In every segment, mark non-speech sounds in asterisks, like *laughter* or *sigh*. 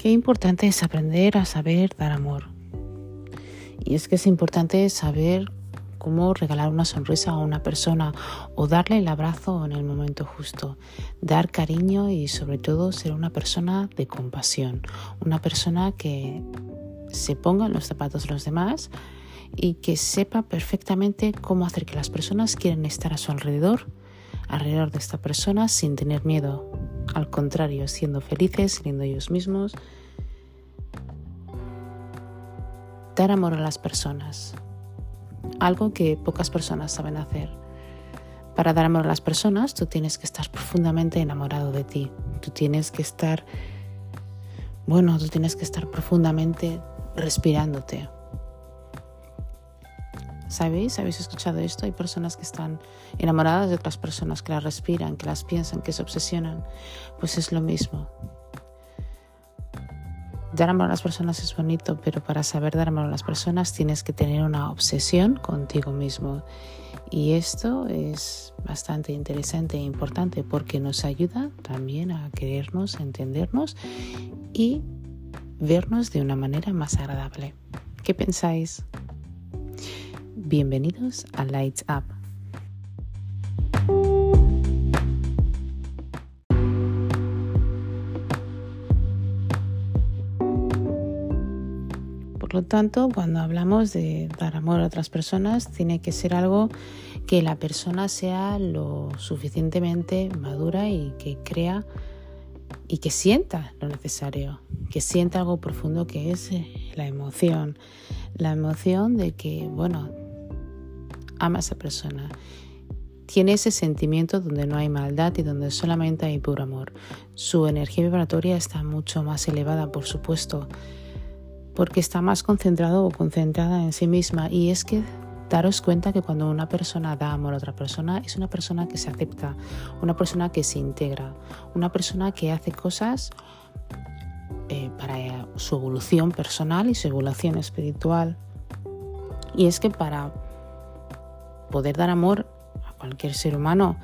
Qué importante es aprender a saber dar amor. Y es que es importante saber cómo regalar una sonrisa a una persona o darle el abrazo en el momento justo, dar cariño y sobre todo ser una persona de compasión, una persona que se ponga en los zapatos de los demás y que sepa perfectamente cómo hacer que las personas quieran estar a su alrededor, alrededor de esta persona sin tener miedo, al contrario, siendo felices, siendo ellos mismos. Dar amor a las personas, algo que pocas personas saben hacer. Para dar amor a las personas, tú tienes que estar profundamente enamorado de ti. Tú tienes que estar, bueno, tú tienes que estar profundamente respirándote. ¿Sabéis? ¿Habéis escuchado esto? Hay personas que están enamoradas de otras personas, que las respiran, que las piensan, que se obsesionan. Pues es lo mismo. Dar amor a las personas es bonito, pero para saber dar amor a las personas tienes que tener una obsesión contigo mismo. Y esto es bastante interesante e importante porque nos ayuda también a querernos, a entendernos y vernos de una manera más agradable. ¿Qué pensáis? Bienvenidos a Lights Up. Por lo tanto, cuando hablamos de dar amor a otras personas, tiene que ser algo que la persona sea lo suficientemente madura y que crea y que sienta lo necesario, que sienta algo profundo que es la emoción, la emoción de que, bueno, ama a esa persona. Tiene ese sentimiento donde no hay maldad y donde solamente hay puro amor. Su energía vibratoria está mucho más elevada, por supuesto, porque está más concentrado o concentrada en sí misma. Y es que daros cuenta que cuando una persona da amor a otra persona, es una persona que se acepta, una persona que se integra, una persona que hace cosas eh, para su evolución personal y su evolución espiritual. Y es que para poder dar amor a cualquier ser humano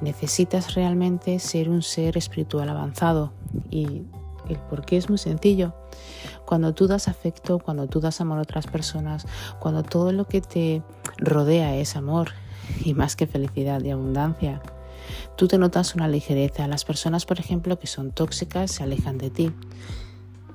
necesitas realmente ser un ser espiritual avanzado. Y el porqué es muy sencillo. Cuando tú das afecto, cuando tú das amor a otras personas, cuando todo lo que te rodea es amor y más que felicidad y abundancia, tú te notas una ligereza. Las personas, por ejemplo, que son tóxicas se alejan de ti.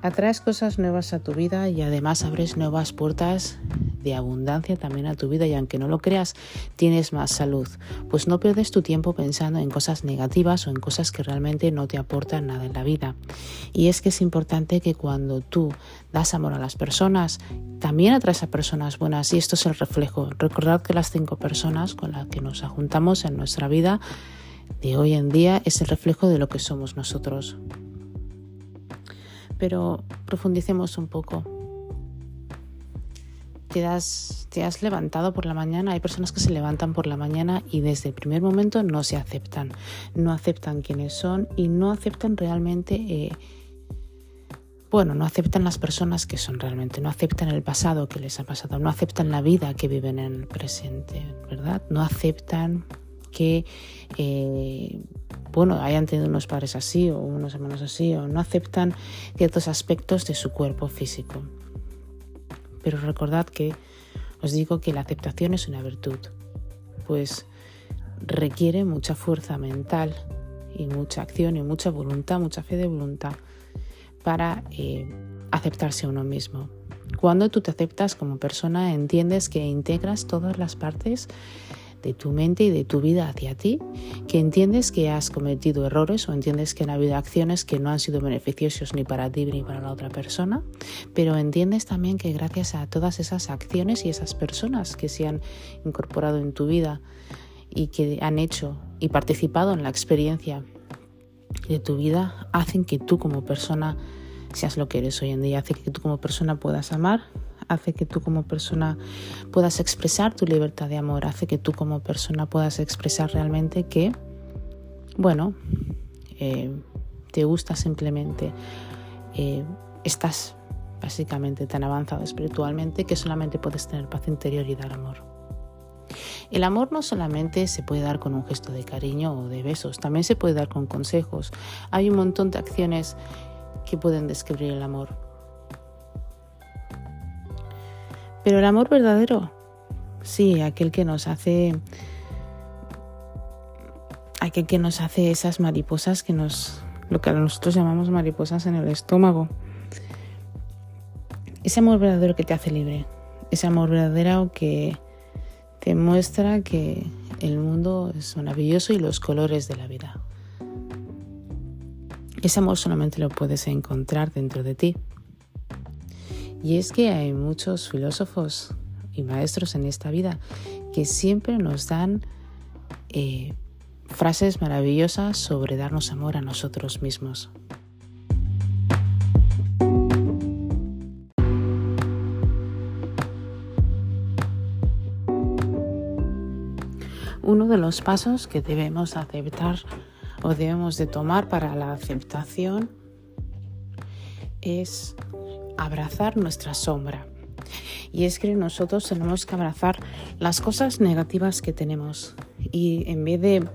Atraes cosas nuevas a tu vida y además abres nuevas puertas de abundancia también a tu vida y aunque no lo creas, tienes más salud, pues no pierdes tu tiempo pensando en cosas negativas o en cosas que realmente no te aportan nada en la vida. Y es que es importante que cuando tú das amor a las personas, también atraes a personas buenas y esto es el reflejo. Recordad que las cinco personas con las que nos juntamos en nuestra vida de hoy en día es el reflejo de lo que somos nosotros. Pero profundicemos un poco te has, te has levantado por la mañana, hay personas que se levantan por la mañana y desde el primer momento no se aceptan, no aceptan quiénes son y no aceptan realmente, eh, bueno, no aceptan las personas que son realmente, no aceptan el pasado que les ha pasado, no aceptan la vida que viven en el presente, ¿verdad? No aceptan que... Eh, bueno, hayan tenido unos padres así o unos hermanos así, o no aceptan ciertos aspectos de su cuerpo físico. Pero recordad que os digo que la aceptación es una virtud, pues requiere mucha fuerza mental y mucha acción y mucha voluntad, mucha fe de voluntad para eh, aceptarse a uno mismo. Cuando tú te aceptas como persona, entiendes que integras todas las partes de tu mente y de tu vida hacia ti, que entiendes que has cometido errores o entiendes que han habido acciones que no han sido beneficiosos ni para ti ni para la otra persona, pero entiendes también que gracias a todas esas acciones y esas personas que se han incorporado en tu vida y que han hecho y participado en la experiencia de tu vida, hacen que tú como persona seas lo que eres hoy en día, hace que tú como persona puedas amar, hace que tú como persona puedas expresar tu libertad de amor, hace que tú como persona puedas expresar realmente que, bueno, eh, te gusta simplemente, eh, estás básicamente tan avanzado espiritualmente que solamente puedes tener paz interior y dar amor. El amor no solamente se puede dar con un gesto de cariño o de besos, también se puede dar con consejos. Hay un montón de acciones que pueden describir el amor. Pero el amor verdadero, sí, aquel que nos hace aquel que nos hace esas mariposas que nos lo que nosotros llamamos mariposas en el estómago. Ese amor verdadero que te hace libre, ese amor verdadero que te muestra que el mundo es maravilloso y los colores de la vida. Ese amor solamente lo puedes encontrar dentro de ti. Y es que hay muchos filósofos y maestros en esta vida que siempre nos dan eh, frases maravillosas sobre darnos amor a nosotros mismos. Uno de los pasos que debemos aceptar o debemos de tomar para la aceptación es abrazar nuestra sombra. Y es que nosotros tenemos que abrazar las cosas negativas que tenemos y en vez de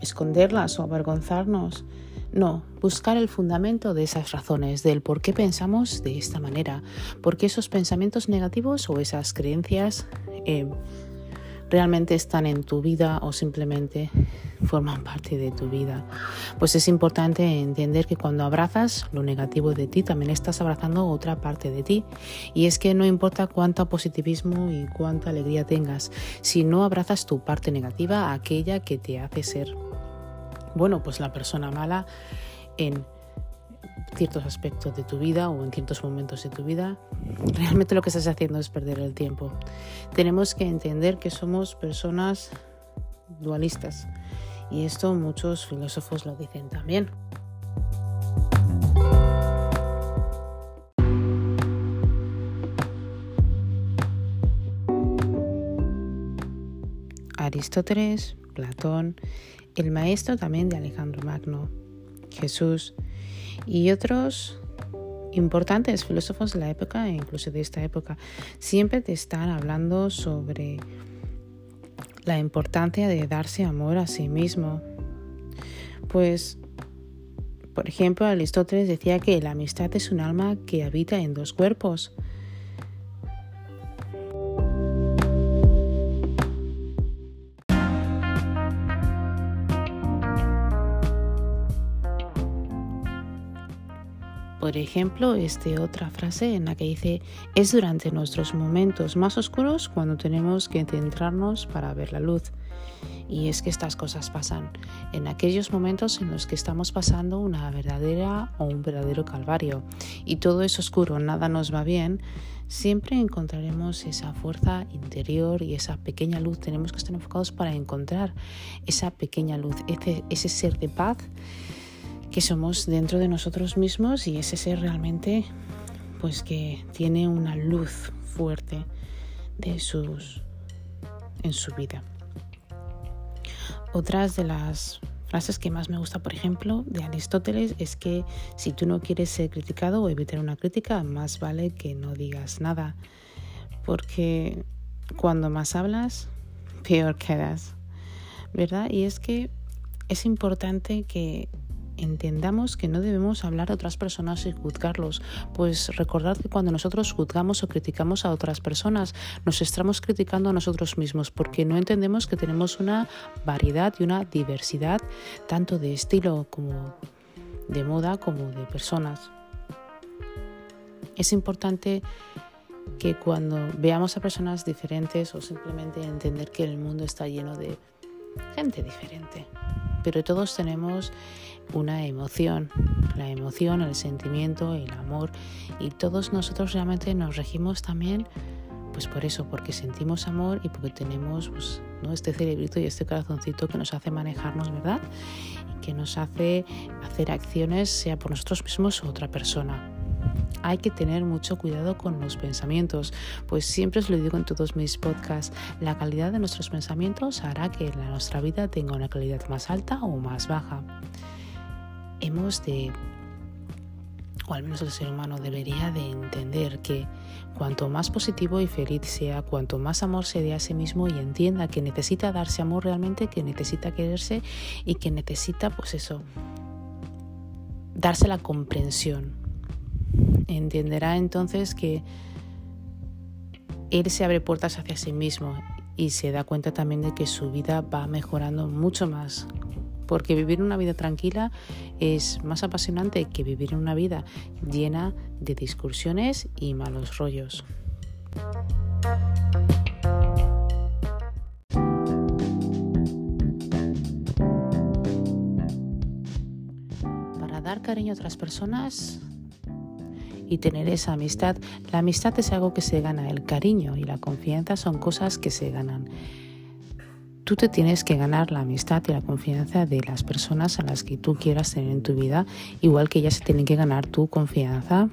esconderlas o avergonzarnos, no, buscar el fundamento de esas razones, del por qué pensamos de esta manera, por qué esos pensamientos negativos o esas creencias eh, realmente están en tu vida o simplemente forman parte de tu vida. Pues es importante entender que cuando abrazas lo negativo de ti, también estás abrazando otra parte de ti. Y es que no importa cuánto positivismo y cuánta alegría tengas, si no abrazas tu parte negativa, aquella que te hace ser, bueno, pues la persona mala en ciertos aspectos de tu vida o en ciertos momentos de tu vida, realmente lo que estás haciendo es perder el tiempo. Tenemos que entender que somos personas dualistas y esto muchos filósofos lo dicen también. Aristóteles, Platón, el maestro también de Alejandro Magno, Jesús, y otros importantes filósofos de la época, e incluso de esta época, siempre te están hablando sobre la importancia de darse amor a sí mismo. Pues, por ejemplo, Aristóteles decía que la amistad es un alma que habita en dos cuerpos. Por ejemplo, este otra frase en la que dice, es durante nuestros momentos más oscuros cuando tenemos que centrarnos para ver la luz. Y es que estas cosas pasan en aquellos momentos en los que estamos pasando una verdadera o un verdadero calvario y todo es oscuro, nada nos va bien, siempre encontraremos esa fuerza interior y esa pequeña luz. Tenemos que estar enfocados para encontrar esa pequeña luz, ese, ese ser de paz que somos dentro de nosotros mismos y ese ser realmente pues que tiene una luz fuerte de sus en su vida. Otras de las frases que más me gusta, por ejemplo, de Aristóteles es que si tú no quieres ser criticado o evitar una crítica, más vale que no digas nada, porque cuando más hablas, peor quedas, ¿verdad? Y es que es importante que entendamos que no debemos hablar a otras personas y juzgarlos, pues recordad que cuando nosotros juzgamos o criticamos a otras personas, nos estamos criticando a nosotros mismos porque no entendemos que tenemos una variedad y una diversidad tanto de estilo como de moda como de personas. Es importante que cuando veamos a personas diferentes o simplemente entender que el mundo está lleno de gente diferente, pero todos tenemos una emoción, la emoción, el sentimiento, el amor y todos nosotros realmente nos regimos también pues por eso, porque sentimos amor y porque tenemos pues, ¿no? este cerebrito y este corazoncito que nos hace manejarnos, ¿verdad? Y que nos hace hacer acciones, sea por nosotros mismos o otra persona. Hay que tener mucho cuidado con los pensamientos, pues siempre os lo digo en todos mis podcasts, la calidad de nuestros pensamientos hará que nuestra vida tenga una calidad más alta o más baja de, o al menos el ser humano debería de entender que cuanto más positivo y feliz sea, cuanto más amor se dé a sí mismo y entienda que necesita darse amor realmente, que necesita quererse y que necesita, pues eso, darse la comprensión, entenderá entonces que él se abre puertas hacia sí mismo y se da cuenta también de que su vida va mejorando mucho más. Porque vivir una vida tranquila es más apasionante que vivir una vida llena de discusiones y malos rollos. Para dar cariño a otras personas y tener esa amistad. La amistad es algo que se gana, el cariño y la confianza son cosas que se ganan. Tú te tienes que ganar la amistad y la confianza de las personas a las que tú quieras tener en tu vida, igual que ellas se tienen que ganar tu confianza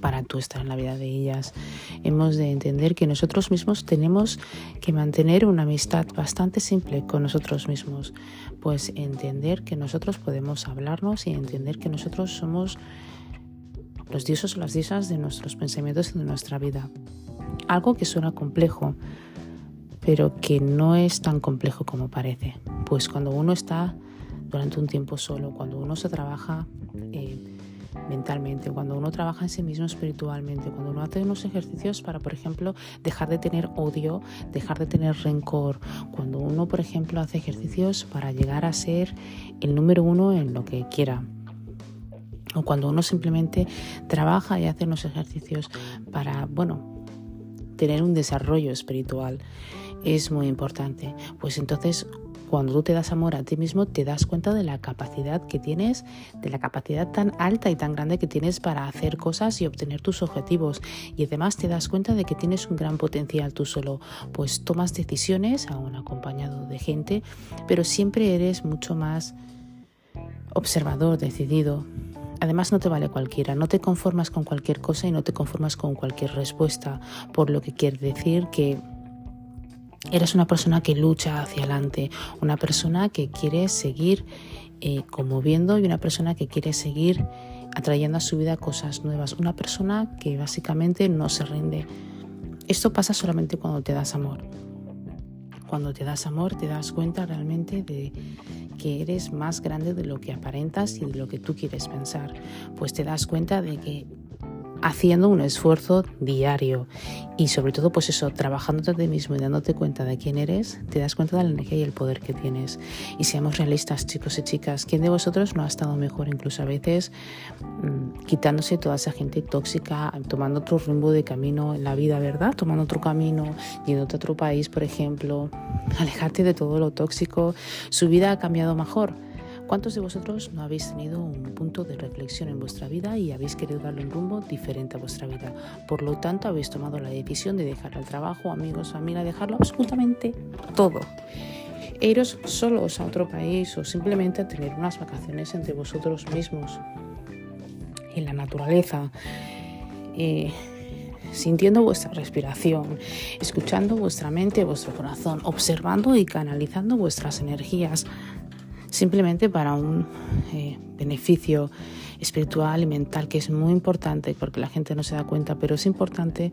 para tú estar en la vida de ellas. Hemos de entender que nosotros mismos tenemos que mantener una amistad bastante simple con nosotros mismos, pues entender que nosotros podemos hablarnos y entender que nosotros somos los dioses o las diosas de nuestros pensamientos y de nuestra vida. Algo que suena complejo, pero que no es tan complejo como parece. Pues cuando uno está durante un tiempo solo, cuando uno se trabaja eh, mentalmente, cuando uno trabaja en sí mismo espiritualmente, cuando uno hace unos ejercicios para, por ejemplo, dejar de tener odio, dejar de tener rencor, cuando uno, por ejemplo, hace ejercicios para llegar a ser el número uno en lo que quiera, o cuando uno simplemente trabaja y hace unos ejercicios para, bueno, tener un desarrollo espiritual, es muy importante. Pues entonces cuando tú te das amor a ti mismo, te das cuenta de la capacidad que tienes, de la capacidad tan alta y tan grande que tienes para hacer cosas y obtener tus objetivos. Y además te das cuenta de que tienes un gran potencial tú solo, pues tomas decisiones, aún acompañado de gente, pero siempre eres mucho más observador, decidido, Además no te vale cualquiera, no te conformas con cualquier cosa y no te conformas con cualquier respuesta, por lo que quiere decir que eres una persona que lucha hacia adelante, una persona que quiere seguir eh, conmoviendo y una persona que quiere seguir atrayendo a su vida cosas nuevas, una persona que básicamente no se rinde. Esto pasa solamente cuando te das amor. Cuando te das amor te das cuenta realmente de que eres más grande de lo que aparentas y de lo que tú quieres pensar, pues te das cuenta de que haciendo un esfuerzo diario y sobre todo pues eso, trabajando de ti mismo y dándote cuenta de quién eres, te das cuenta de la energía y el poder que tienes. Y seamos realistas chicos y chicas, ¿quién de vosotros no ha estado mejor incluso a veces mm, quitándose toda esa gente tóxica, tomando otro rumbo de camino en la vida, ¿verdad? Tomando otro camino, yéndote a otro país, por ejemplo, alejarte de todo lo tóxico, su vida ha cambiado mejor ¿Cuántos de vosotros no habéis tenido un punto de reflexión en vuestra vida y habéis querido darle un rumbo diferente a vuestra vida? Por lo tanto, habéis tomado la decisión de dejar el trabajo, amigos, familia, dejarlo absolutamente todo. E iros solos a otro país o simplemente a tener unas vacaciones entre vosotros mismos, en la naturaleza. Eh, sintiendo vuestra respiración, escuchando vuestra mente, vuestro corazón, observando y canalizando vuestras energías simplemente para un eh, beneficio espiritual y mental que es muy importante porque la gente no se da cuenta, pero es importante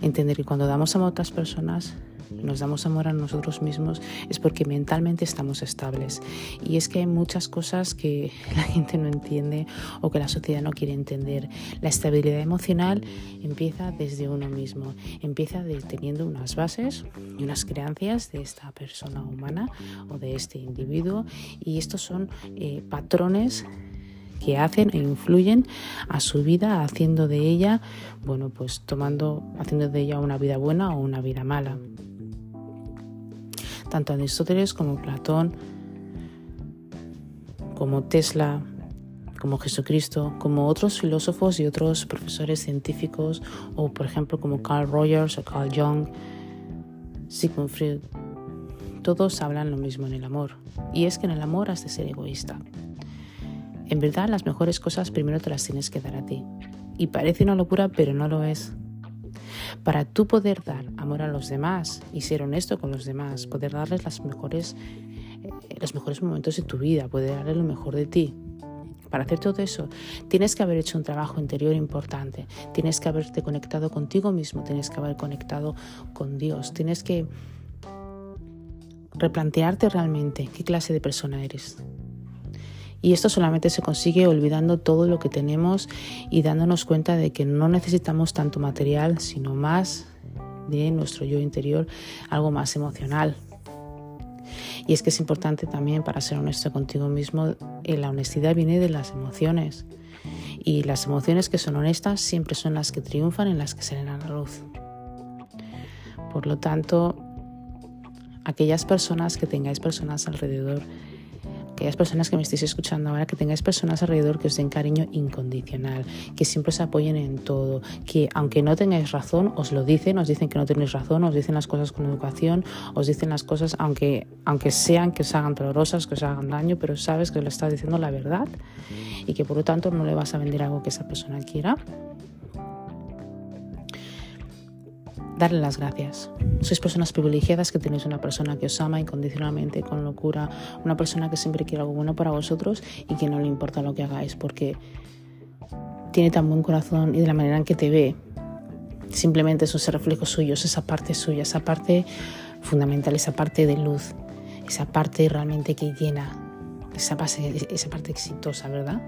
entender que cuando damos a otras personas, nos damos amor a nosotros mismos, es porque mentalmente estamos estables. Y es que hay muchas cosas que *laughs* la gente no entiende o que la sociedad no quiere entender. La estabilidad emocional empieza desde uno mismo, empieza de, teniendo unas bases y unas creencias de esta persona humana o de este individuo. Y estos son eh, patrones que hacen e influyen a su vida, haciendo de ella, bueno, pues tomando, haciendo de ella una vida buena o una vida mala. Tanto Aristóteles como Platón, como Tesla, como Jesucristo, como otros filósofos y otros profesores científicos, o por ejemplo como Carl Rogers o Carl Jung, Sigmund Freud, todos hablan lo mismo en el amor, y es que en el amor has de ser egoísta. En verdad, las mejores cosas primero te las tienes que dar a ti. Y parece una locura, pero no lo es. Para tú poder dar amor a los demás y ser honesto con los demás, poder darles las mejores, eh, los mejores momentos de tu vida, poder darles lo mejor de ti. Para hacer todo eso, tienes que haber hecho un trabajo interior importante, tienes que haberte conectado contigo mismo, tienes que haber conectado con Dios, tienes que replantearte realmente qué clase de persona eres, Y esto solamente se consigue olvidando todo lo que tenemos y dándonos cuenta de que no necesitamos tanto material, sino más de nuestro yo interior, algo más emocional. Y es que es importante también para ser honesto contigo mismo, eh, la honestidad viene de las emociones. Y las emociones que son honestas siempre son las que triunfan en las que salen a la luz. Por lo tanto, aquellas personas que tengáis personas alrededor aquellas personas que me estéis escuchando ahora, que tengáis personas alrededor que os den cariño incondicional, que siempre os apoyen en todo, que aunque no tengáis razón, os lo dicen, os dicen que no tenéis razón, os dicen las cosas con educación, os dicen las cosas aunque, aunque sean que os hagan dolorosas, que os hagan daño, pero sabes que le estás diciendo la verdad y que por lo tanto no le vas a vender algo que esa persona quiera darle las gracias. Sois personas privilegiadas que tenéis una persona que os ama incondicionalmente, con locura, una persona que siempre quiere algo bueno para vosotros y que no le importa lo que hagáis porque tiene tan buen corazón y de la manera en que te ve, simplemente es ese reflejo suyo, es esa parte suya, esa parte fundamental, esa parte de luz, esa parte realmente que llena, esa, esa parte exitosa, ¿verdad?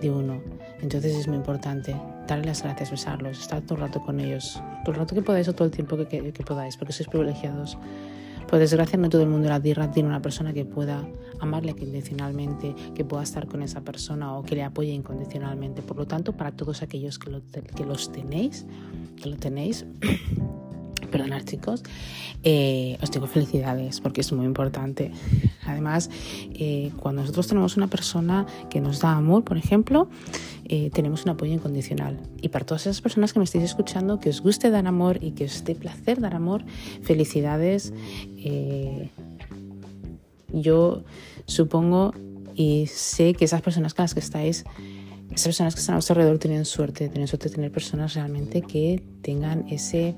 De uno. Entonces es muy importante darles las gracias, besarlos, estar todo el rato con ellos, todo el rato que podáis o todo el tiempo que, que, podáis, porque sois privilegiados. Por desgracia, no todo el mundo de la tierra tiene una persona que pueda amarle incondicionalmente, que pueda estar con esa persona o que le apoye incondicionalmente. Por lo tanto, para todos aquellos que, que los tenéis, que lo tenéis, Perdonad chicos, eh, os digo felicidades porque es muy importante. Además, eh, cuando nosotros tenemos una persona que nos da amor, por ejemplo, eh, tenemos un apoyo incondicional. Y para todas esas personas que me estéis escuchando, que os guste dar amor y que os dé placer dar amor, felicidades. yo supongo y sé que esas personas con las que estáis esas personas que están a vuestro alrededor tienen suerte, tienen suerte de tener personas realmente que tengan ese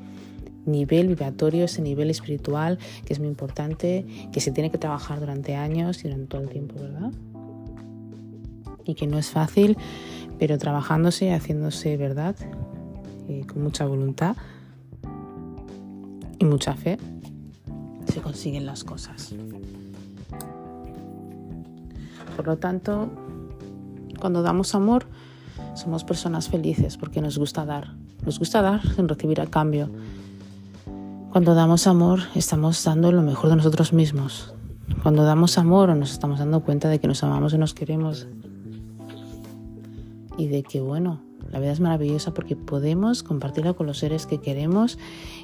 nivel vibratorio, ese nivel espiritual que es muy importante, que se tiene que trabajar durante años y durante todo el tiempo, ¿verdad? Y que no es fácil, pero trabajándose, haciéndose verdad, eh, con mucha voluntad y mucha fe, se consiguen las cosas. Por lo tanto, cuando damos amor, somos personas felices porque nos gusta dar. Nos gusta dar sin recibir a cambio. Cuando damos amor, estamos dando lo mejor de nosotros mismos. Cuando damos amor, nos estamos dando cuenta de que nos amamos y nos queremos. Y de que, bueno, la vida es maravillosa porque podemos compartirla con los seres que queremos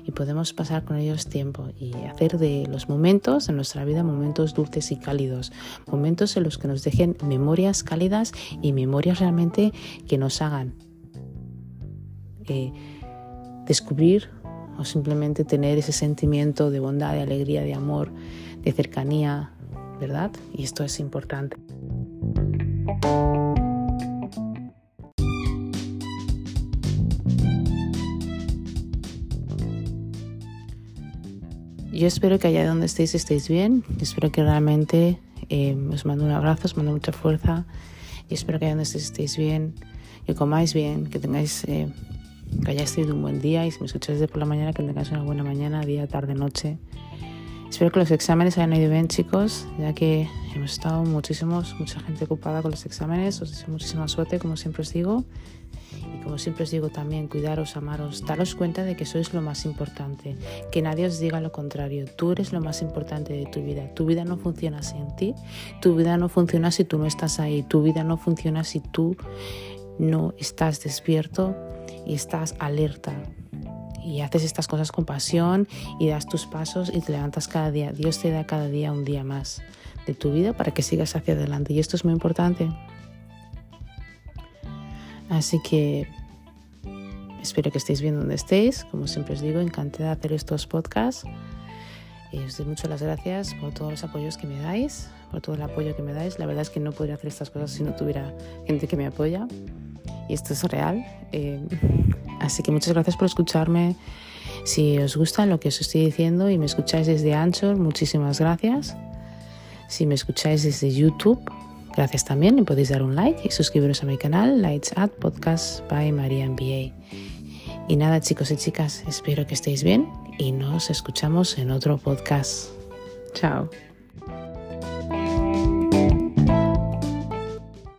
y podemos pasar con ellos tiempo y hacer de los momentos en nuestra vida momentos dulces y cálidos, momentos en los que nos dejen memorias cálidas y memorias realmente que nos hagan eh, descubrir o simplemente tener ese sentimiento de bondad, de alegría, de amor, de cercanía, ¿verdad? Y esto es importante. Yo espero que allá donde estéis estéis bien. Espero que realmente eh, os mando un abrazo, os mando mucha fuerza. Y espero que allá donde estéis estéis bien, que comáis bien, que tengáis eh, que hayáis tenido un buen día y si me escucháis de por la mañana, que tengáis una buena mañana, día, tarde, noche. Espero que los exámenes hayan ido bien, chicos, ya que hemos estado muchísimos, mucha gente ocupada con los exámenes. Os deseo muchísima suerte, como siempre os digo. Y como siempre os digo también, cuidaros, amaros, daros cuenta de que sois lo más importante, que nadie os diga lo contrario. Tú eres lo más importante de tu vida. Tu vida no funciona sin ti, tu vida no funciona si tú no estás ahí, tu vida no funciona si tú no estás despierto y estás alerta y haces estas cosas con pasión y das tus pasos y te levantas cada día. Dios te da cada día un día más de tu vida para que sigas hacia adelante y esto es muy importante. Así que espero que estéis bien donde estéis. Como siempre os digo, encantada de hacer estos podcasts. Y os doy muchas las gracias por todos los apoyos que me dais, por todo el apoyo que me dais. La verdad es que no podría hacer estas cosas si no tuviera gente que me apoya y esto es real. Eh, así que muchas gracias por escucharme. Si os gusta lo que os estoy diciendo y me escucháis desde Anchor, muchísimas gracias. Si me escucháis desde YouTube, gracias también. Y podéis dar un like y suscribiros a mi canal Lights at Podcast by María MBA. Y nada, chicos y chicas, espero que estéis bien y nos escuchamos en otro podcast. Chao.